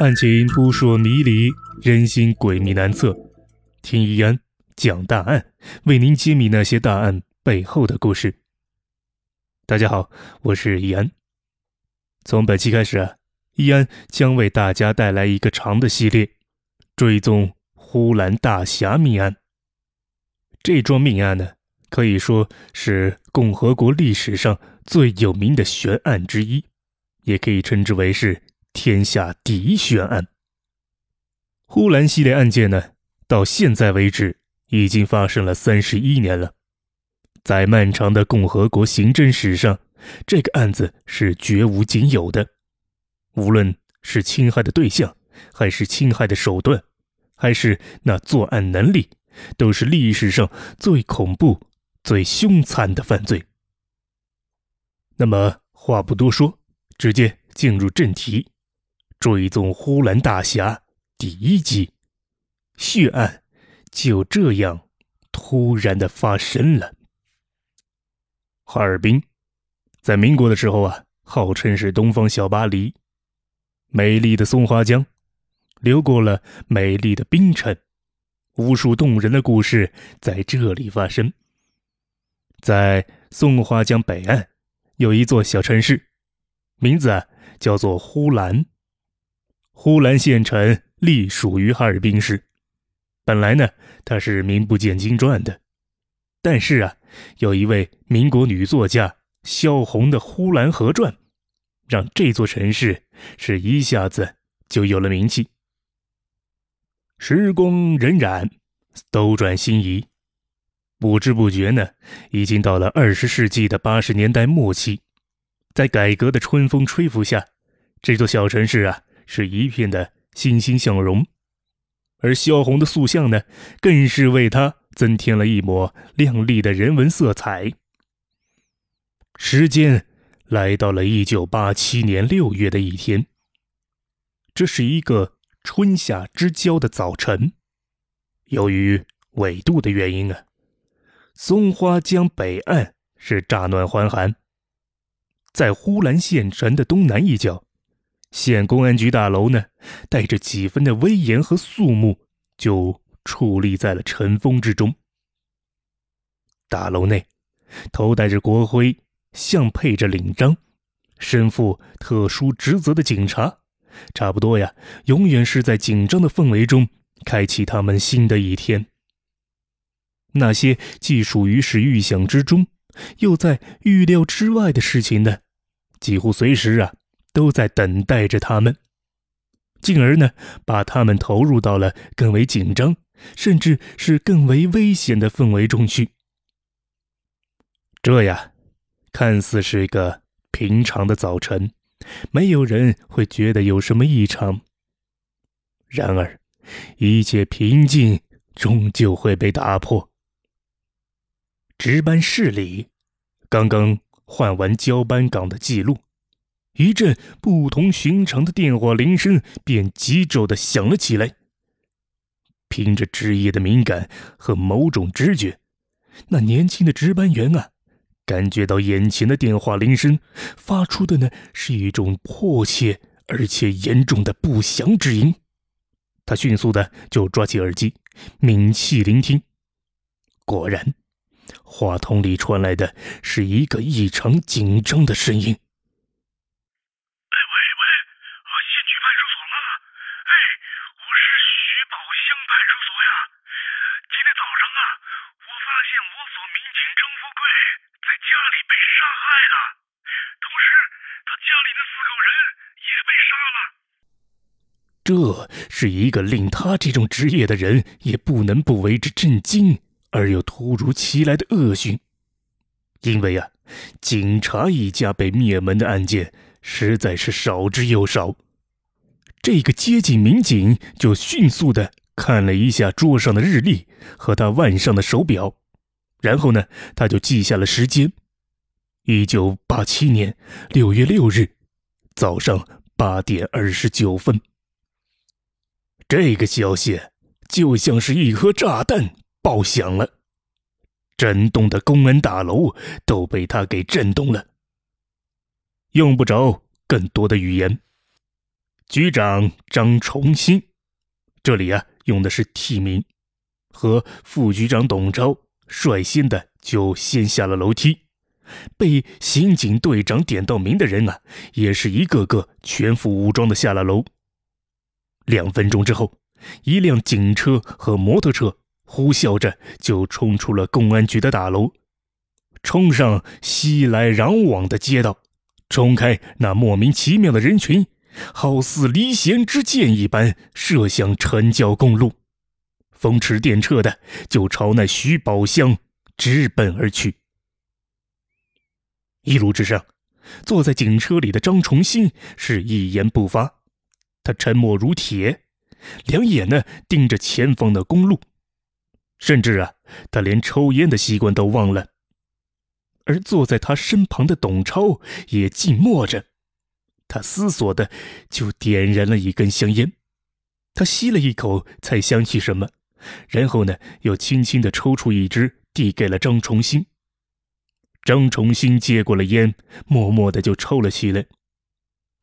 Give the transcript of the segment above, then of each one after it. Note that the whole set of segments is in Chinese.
案情扑朔迷离，人心诡秘难测。听易安讲大案，为您揭秘那些大案背后的故事。大家好，我是易安。从本期开始啊，易安将为大家带来一个长的系列，追踪呼兰大侠命案。这桩命案呢，可以说是共和国历史上最有名的悬案之一，也可以称之为是。天下第一悬案。呼兰系列案件呢，到现在为止已经发生了三十一年了。在漫长的共和国刑侦史上，这个案子是绝无仅有的。无论是侵害的对象，还是侵害的手段，还是那作案能力，都是历史上最恐怖、最凶残的犯罪。那么话不多说，直接进入正题。追踪呼兰大侠第一集，血案就这样突然的发生了。哈尔滨，在民国的时候啊，号称是东方小巴黎，美丽的松花江，流过了美丽的冰城，无数动人的故事在这里发生。在松花江北岸，有一座小城市，名字叫做呼兰。呼兰县城隶属于哈尔滨市，本来呢，它是名不见经传的，但是啊，有一位民国女作家萧红的《呼兰河传》，让这座城市是一下子就有了名气。时光荏苒，斗转星移，不知不觉呢，已经到了二十世纪的八十年代末期，在改革的春风吹拂下，这座小城市啊。是一片的欣欣向荣，而萧红的塑像呢，更是为它增添了一抹亮丽的人文色彩。时间来到了一九八七年六月的一天，这是一个春夏之交的早晨。由于纬度的原因啊，松花江北岸是乍暖还寒，在呼兰县城的东南一角。县公安局大楼呢，带着几分的威严和肃穆，就矗立在了尘封之中。大楼内，头戴着国徽、相配着领章、身负特殊职责的警察，差不多呀，永远是在紧张的氛围中开启他们新的一天。那些既属于是预想之中，又在预料之外的事情呢，几乎随时啊。都在等待着他们，进而呢，把他们投入到了更为紧张，甚至是更为危险的氛围中去。这呀，看似是一个平常的早晨，没有人会觉得有什么异常。然而，一切平静终究会被打破。值班室里，刚刚换完交班岗的记录。一阵不同寻常的电话铃声便急骤的响了起来。凭着职业的敏感和某种直觉，那年轻的值班员啊，感觉到眼前的电话铃声发出的呢是一种迫切而且严重的不祥之音。他迅速的就抓起耳机，屏气聆听。果然，话筒里传来的是一个异常紧张的声音。这是一个令他这种职业的人也不能不为之震惊而又突如其来的恶讯，因为啊，警察一家被灭门的案件实在是少之又少。这个接警民警就迅速的看了一下桌上的日历和他腕上的手表，然后呢，他就记下了时间：一九八七年六月六日早上八点二十九分。这个消息就像是一颗炸弹爆响了，整栋的公安大楼都被他给震动了。用不着更多的语言。局长张崇新，这里啊用的是替名，和副局长董钊率先的就先下了楼梯，被刑警队长点到名的人啊，也是一个个全副武装的下了楼。两分钟之后，一辆警车和摩托车呼啸着就冲出了公安局的大楼，冲上熙来攘往的街道。冲开那莫名其妙的人群，好似离弦之箭一般射向城郊公路，风驰电掣的就朝那徐宝乡直奔而去。一路之上，坐在警车里的张崇新是一言不发，他沉默如铁，两眼呢盯着前方的公路，甚至啊，他连抽烟的习惯都忘了。而坐在他身旁的董超也静默着，他思索的就点燃了一根香烟，他吸了一口，才想起什么，然后呢，又轻轻的抽出一支，递给了张崇新。张崇新接过了烟，默默的就抽了起来。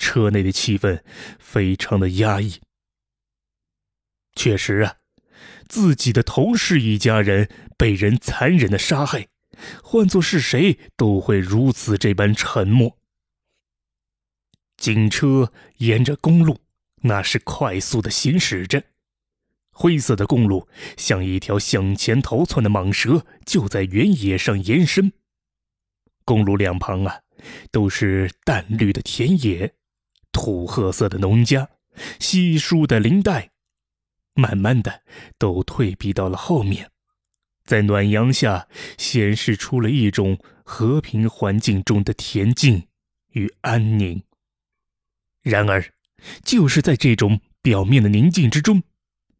车内的气氛非常的压抑。确实啊，自己的同事一家人被人残忍的杀害。换做是谁都会如此这般沉默。警车沿着公路，那是快速的行驶着。灰色的公路像一条向前逃窜的蟒蛇，就在原野上延伸。公路两旁啊，都是淡绿的田野，土褐色的农家，稀疏的林带，慢慢的都退避到了后面。在暖阳下，显示出了一种和平环境中的恬静与安宁。然而，就是在这种表面的宁静之中，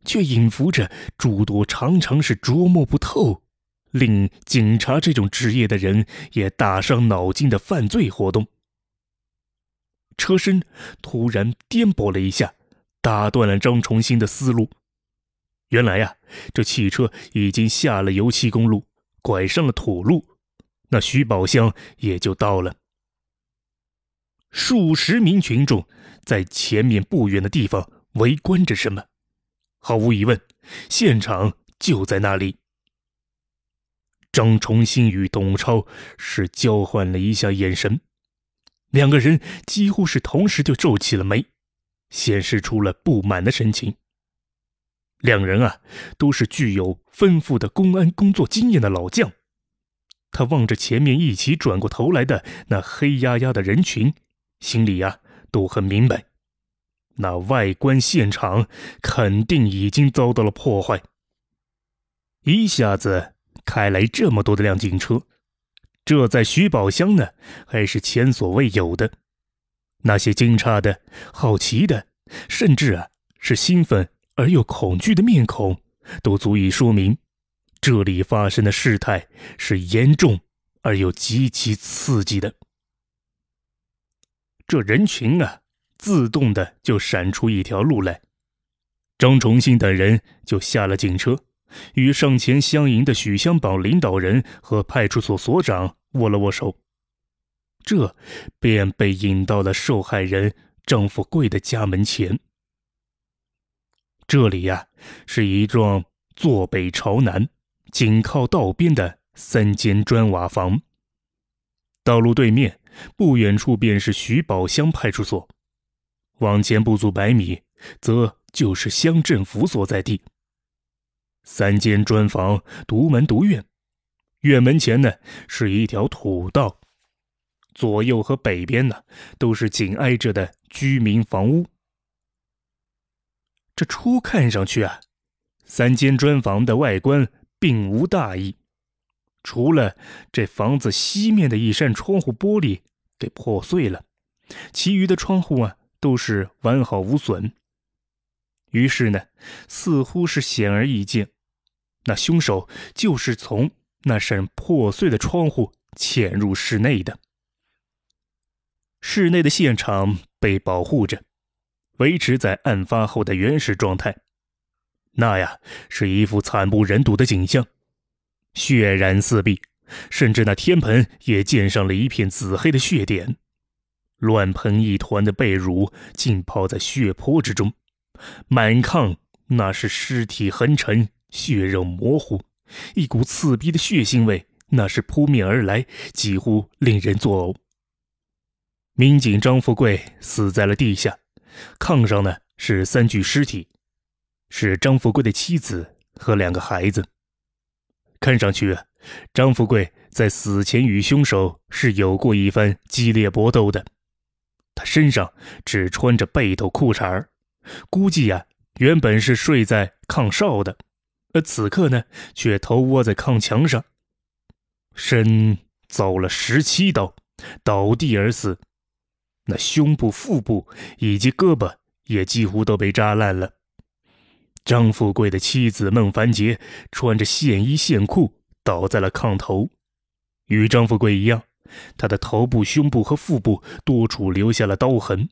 却隐伏着诸多常常是捉摸不透、令警察这种职业的人也大伤脑筋的犯罪活动。车身突然颠簸了一下，打断了张崇新的思路。原来呀，这汽车已经下了油漆公路，拐上了土路，那徐宝乡也就到了。数十名群众在前面不远的地方围观着什么，毫无疑问，现场就在那里。张崇新与董超是交换了一下眼神，两个人几乎是同时就皱起了眉，显示出了不满的神情。两人啊，都是具有丰富的公安工作经验的老将。他望着前面一起转过头来的那黑压压的人群，心里呀都很明白，那外观现场肯定已经遭到了破坏。一下子开来这么多的辆警车，这在徐宝乡呢，还是前所未有的。那些惊诧的、好奇的，甚至啊是兴奋。而又恐惧的面孔，都足以说明，这里发生的事态是严重而又极其刺激的。这人群啊，自动的就闪出一条路来。张崇新等人就下了警车，与上前相迎的许乡堡领导人和派出所所长握了握手，这便被引到了受害人张富贵的家门前。这里呀，是一幢坐北朝南、紧靠道边的三间砖瓦房。道路对面不远处便是徐宝乡派出所，往前不足百米，则就是乡政府所在地。三间砖房，独门独院，院门前呢是一条土道，左右和北边呢都是紧挨着的居民房屋。这初看上去啊，三间砖房的外观并无大异，除了这房子西面的一扇窗户玻璃给破碎了，其余的窗户啊都是完好无损。于是呢，似乎是显而易见，那凶手就是从那扇破碎的窗户潜入室内的。室内的现场被保护着。维持在案发后的原始状态，那呀是一副惨不忍睹的景象。血染四壁，甚至那天盆也溅上了一片紫黑的血点，乱蓬一团的被褥浸泡在血泊之中，满炕那是尸体横陈，血肉模糊，一股刺鼻的血腥味那是扑面而来，几乎令人作呕。民警张富贵死在了地下，炕上呢是三具尸体，是张富贵的妻子和两个孩子。看上去，张富贵在死前与凶手是有过一番激烈搏斗的。他身上只穿着背头裤衩儿，估计呀原本是睡在炕哨的，而此刻呢却头窝在炕墙上，身遭了十七刀，倒地而死。那胸部、腹部以及胳膊也几乎都被扎烂了。张富贵的妻子孟凡杰穿着线衣线裤倒在了炕头，与张富贵一样，他的头部、胸部和腹部多处留下了刀痕。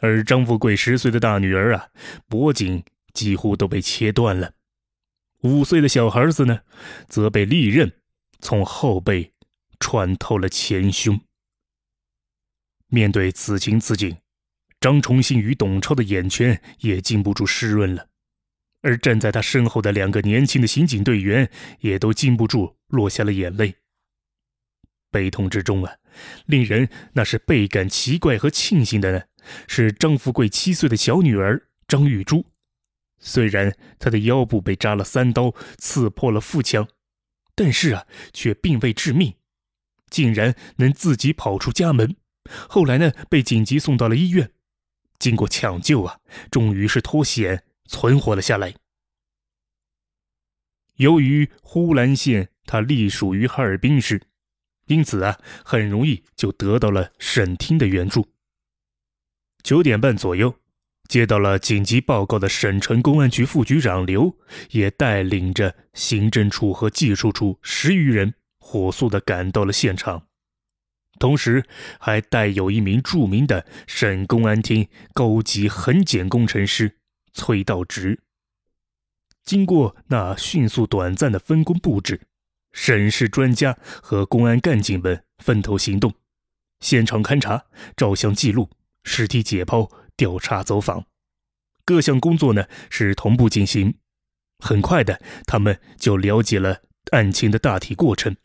而张富贵十岁的大女儿啊，脖颈几乎都被切断了；五岁的小孩子呢，则被利刃从后背穿透了前胸。面对此情此景，张崇信与董超的眼圈也禁不住湿润了，而站在他身后的两个年轻的刑警队员也都禁不住落下了眼泪。悲痛之中啊，令人那是倍感奇怪和庆幸的呢，是张富贵七岁的小女儿张玉珠，虽然她的腰部被扎了三刀，刺破了腹腔，但是啊，却并未致命，竟然能自己跑出家门。后来呢，被紧急送到了医院，经过抢救啊，终于是脱险存活了下来。由于呼兰县它隶属于哈尔滨市，因此啊，很容易就得到了省厅的援助。九点半左右，接到了紧急报告的省城公安局副局长刘也带领着行政处和技术处十余人，火速的赶到了现场。同时，还带有一名著名的省公安厅高级痕检工程师崔道直。经过那迅速短暂的分工布置，省市专家和公安干警们分头行动，现场勘查、照相记录、尸体解剖、调查走访，各项工作呢是同步进行。很快的，他们就了解了案情的大体过程。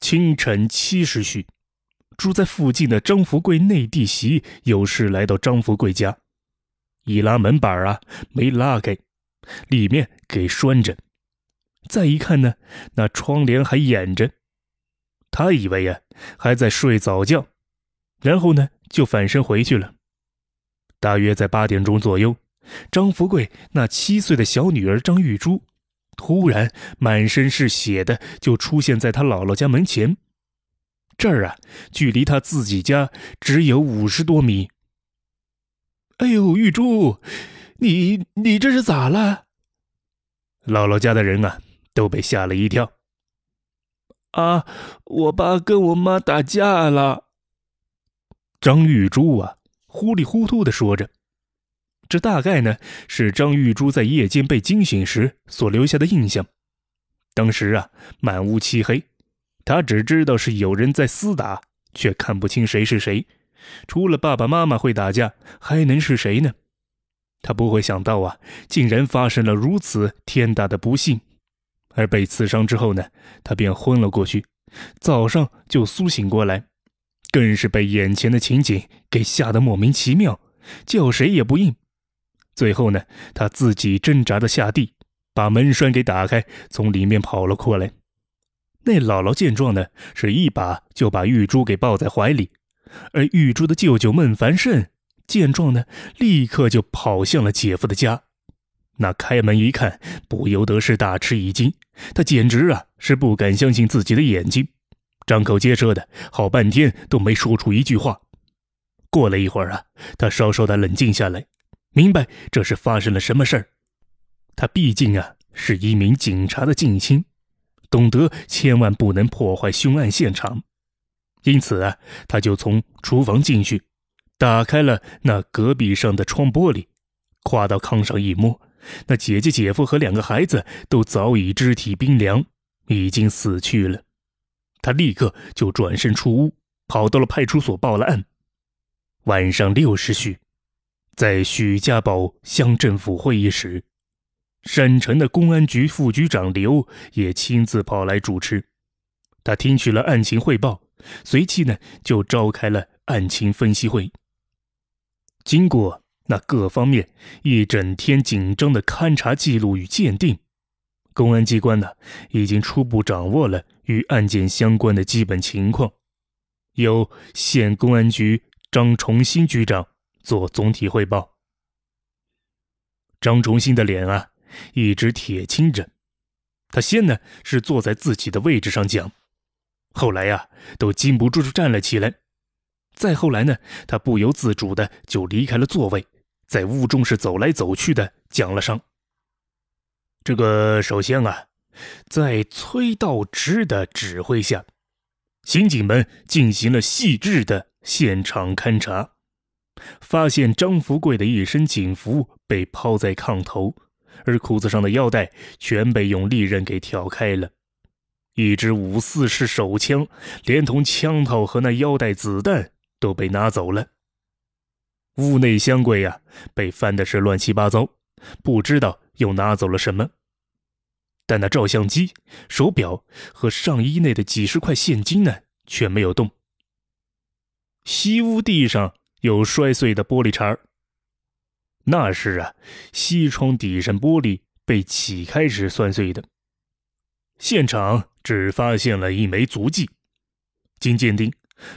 清晨七时许，住在附近的张福贵内弟媳有事来到张福贵家，一拉门板啊，没拉开，里面给拴着。再一看呢，那窗帘还掩着。他以为呀还在睡早觉，然后呢就返身回去了。大约在八点钟左右，张福贵那七岁的小女儿张玉珠。突然，满身是血的就出现在他姥姥家门前。这儿啊，距离他自己家只有五十多米。哎呦，玉珠，你你这是咋了？姥姥家的人啊，都被吓了一跳。啊，我爸跟我妈打架了。张玉珠啊，糊里糊涂的说着。这大概呢是张玉珠在夜间被惊醒时所留下的印象。当时啊，满屋漆黑，他只知道是有人在厮打，却看不清谁是谁。除了爸爸妈妈会打架，还能是谁呢？他不会想到啊，竟然发生了如此天大的不幸。而被刺伤之后呢，他便昏了过去，早上就苏醒过来，更是被眼前的情景给吓得莫名其妙，叫谁也不应。最后呢，他自己挣扎着下地，把门栓给打开，从里面跑了过来。那姥姥见状呢，是一把就把玉珠给抱在怀里，而玉珠的舅舅孟凡胜见状呢，立刻就跑向了姐夫的家。那开门一看，不由得是大吃一惊，他简直啊是不敢相信自己的眼睛，张口结舌的好半天都没说出一句话。过了一会儿啊，他稍稍的冷静下来。明白这是发生了什么事儿，他毕竟啊是一名警察的近亲，懂得千万不能破坏凶案现场，因此啊，他就从厨房进去，打开了那隔壁上的窗玻璃，跨到炕上一摸，那姐姐、姐夫和两个孩子都早已肢体冰凉，已经死去了。他立刻就转身出屋，跑到了派出所报了案。晚上六时许，在许家堡乡政府会议室，省城的公安局副局长刘也亲自跑来主持。他听取了案情汇报，随即呢就召开了案情分析会。经过那各方面一整天紧张的勘查记录与鉴定。公安机关呢，已经初步掌握了与案件相关的基本情况，由县公安局张崇新局长做总体汇报。张崇新的脸啊，一直铁青着，他先呢是坐在自己的位置上讲，后来呀都禁不住站了起来，再后来呢，他不由自主的就离开了座位，在屋中是走来走去的讲了上。这个首先啊，在崔道直的指挥下，刑警们进行了细致的现场勘查，发现张福贵的一身警服被抛在炕头，而裤子上的腰带全被用利刃给挑开了，一支五四式手枪，连同枪套和那腰带子弹都被拿走了。屋内箱柜呀，被翻的是乱七八糟，不知道又拿走了什么。但那照相机、手表和上衣内的几十块现金呢，却没有动。西屋地上有摔碎的玻璃碴儿那是啊，西窗底扇玻璃被起开时摔碎的。现场只发现了一枚足迹，经鉴定，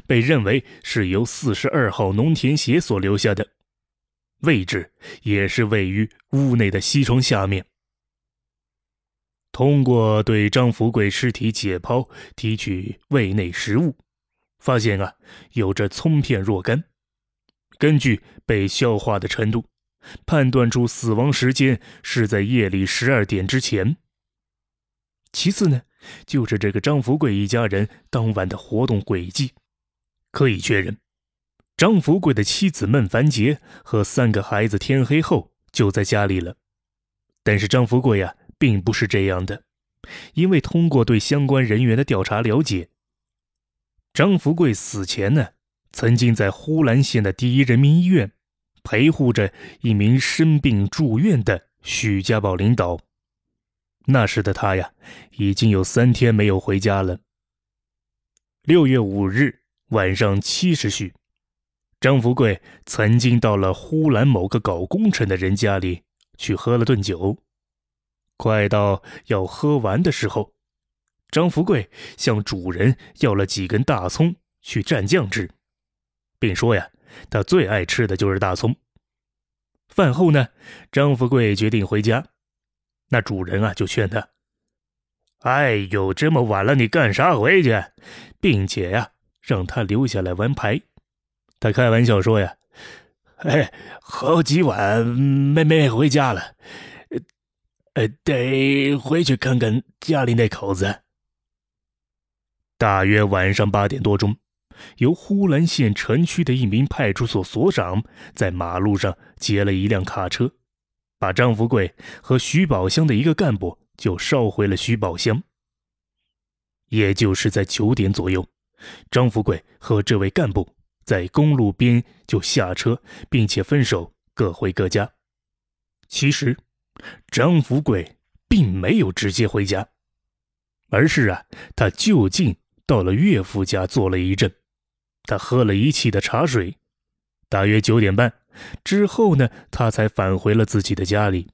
被认为是由四十二号农田鞋所留下的，位置也是位于屋内的西窗下面。通过对张福贵尸体解剖、提取胃内食物，发现啊，有着葱片若干。根据被消化的程度，判断出死亡时间是在夜里十二点之前。其次呢，就是这个张福贵一家人当晚的活动轨迹，可以确认，张福贵的妻子孟凡杰和三个孩子天黑后就在家里了。但是张福贵呀。并不是这样的，因为通过对相关人员的调查了解，张福贵死前呢，曾经在呼兰县的第一人民医院陪护着一名生病住院的许家宝领导。那时的他呀，已经有三天没有回家了。六月五日晚上七时许，张福贵曾经到了呼兰某个搞工程的人家里去喝了顿酒。快到要喝完的时候，张福贵向主人要了几根大葱去蘸酱吃，并说呀，他最爱吃的就是大葱。饭后呢，张福贵决定回家，那主人啊就劝他：“哎呦，这么晚了，你干啥回去？”并且呀，让他留下来玩牌。他开玩笑说呀：“哎，好几晚没没回家了。”呃，得回去看看家里那口子。大约晚上八点多钟，由呼兰县城区的一名派出所所长在马路上截了一辆卡车，把张福贵和徐宝香的一个干部就捎回了徐宝香。也就是在九点左右，张福贵和这位干部在公路边就下车，并且分手，各回各家。其实。张福贵并没有直接回家，而是啊，他就近到了岳父家坐了一阵，他喝了一气的茶水，大约九点半之后呢，他才返回了自己的家里。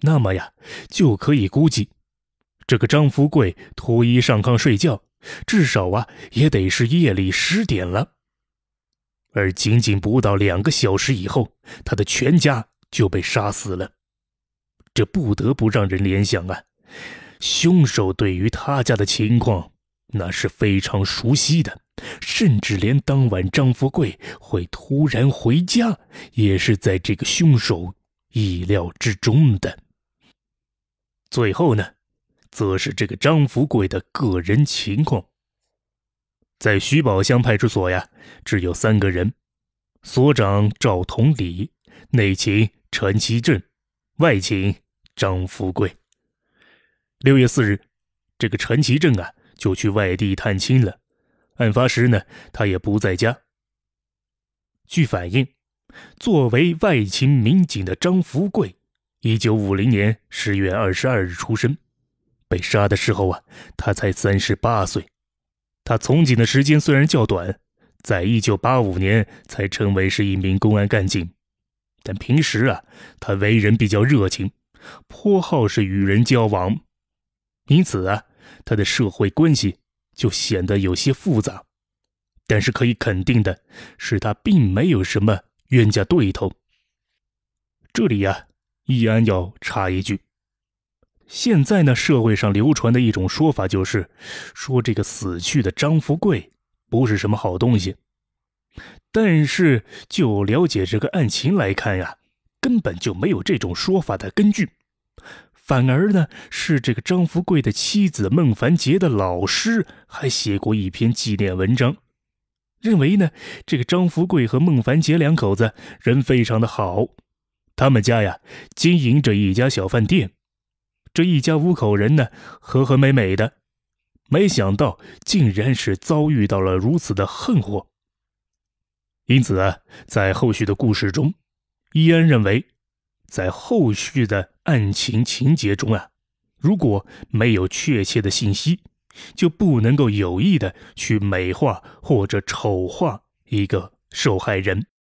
那么呀，就可以估计，这个张福贵脱衣上炕睡觉，至少啊也得是夜里十点了。而仅仅不到两个小时以后，他的全家就被杀死了。这不得不让人联想啊，凶手对于他家的情况那是非常熟悉的，甚至连当晚张富贵会突然回家，也是在这个凶手意料之中的。最后呢，则是这个张富贵的个人情况。在徐宝乡派出所呀，只有三个人：所长赵同礼、内勤陈其正。外勤张富贵。六月四日，这个陈其正啊，就去外地探亲了。案发时呢，他也不在家。据反映，作为外勤民警的张福贵，一九五零年十月二十二日出生，被杀的时候啊，他才三十八岁。他从警的时间虽然较短，在一九八五年才成为是一名公安干警，但平时啊，他为人比较热情，颇好是与人交往，因此啊，他的社会关系就显得有些复杂。但是可以肯定的是，他并没有什么冤家对头。这里呀，易安要插一句：现在呢，社会上流传的一种说法就是，说这个死去的张富贵不是什么好东西。但是就了解这个案情来看呀，根本就没有这种说法的根据，反而呢，是这个张富贵的妻子孟凡杰的老师还写过一篇纪念文章。认为呢，这个张福贵和孟凡杰两口子人非常的好，他们家呀经营着一家小饭店，这一家五口人呢和和美美的，没想到竟然是遭遇到了如此的横祸。因此啊，在后续的故事中，伊安认为，在后续的案情情节中啊，如果没有确切的信息。就不能够有意的去美化或者丑化一个受害人。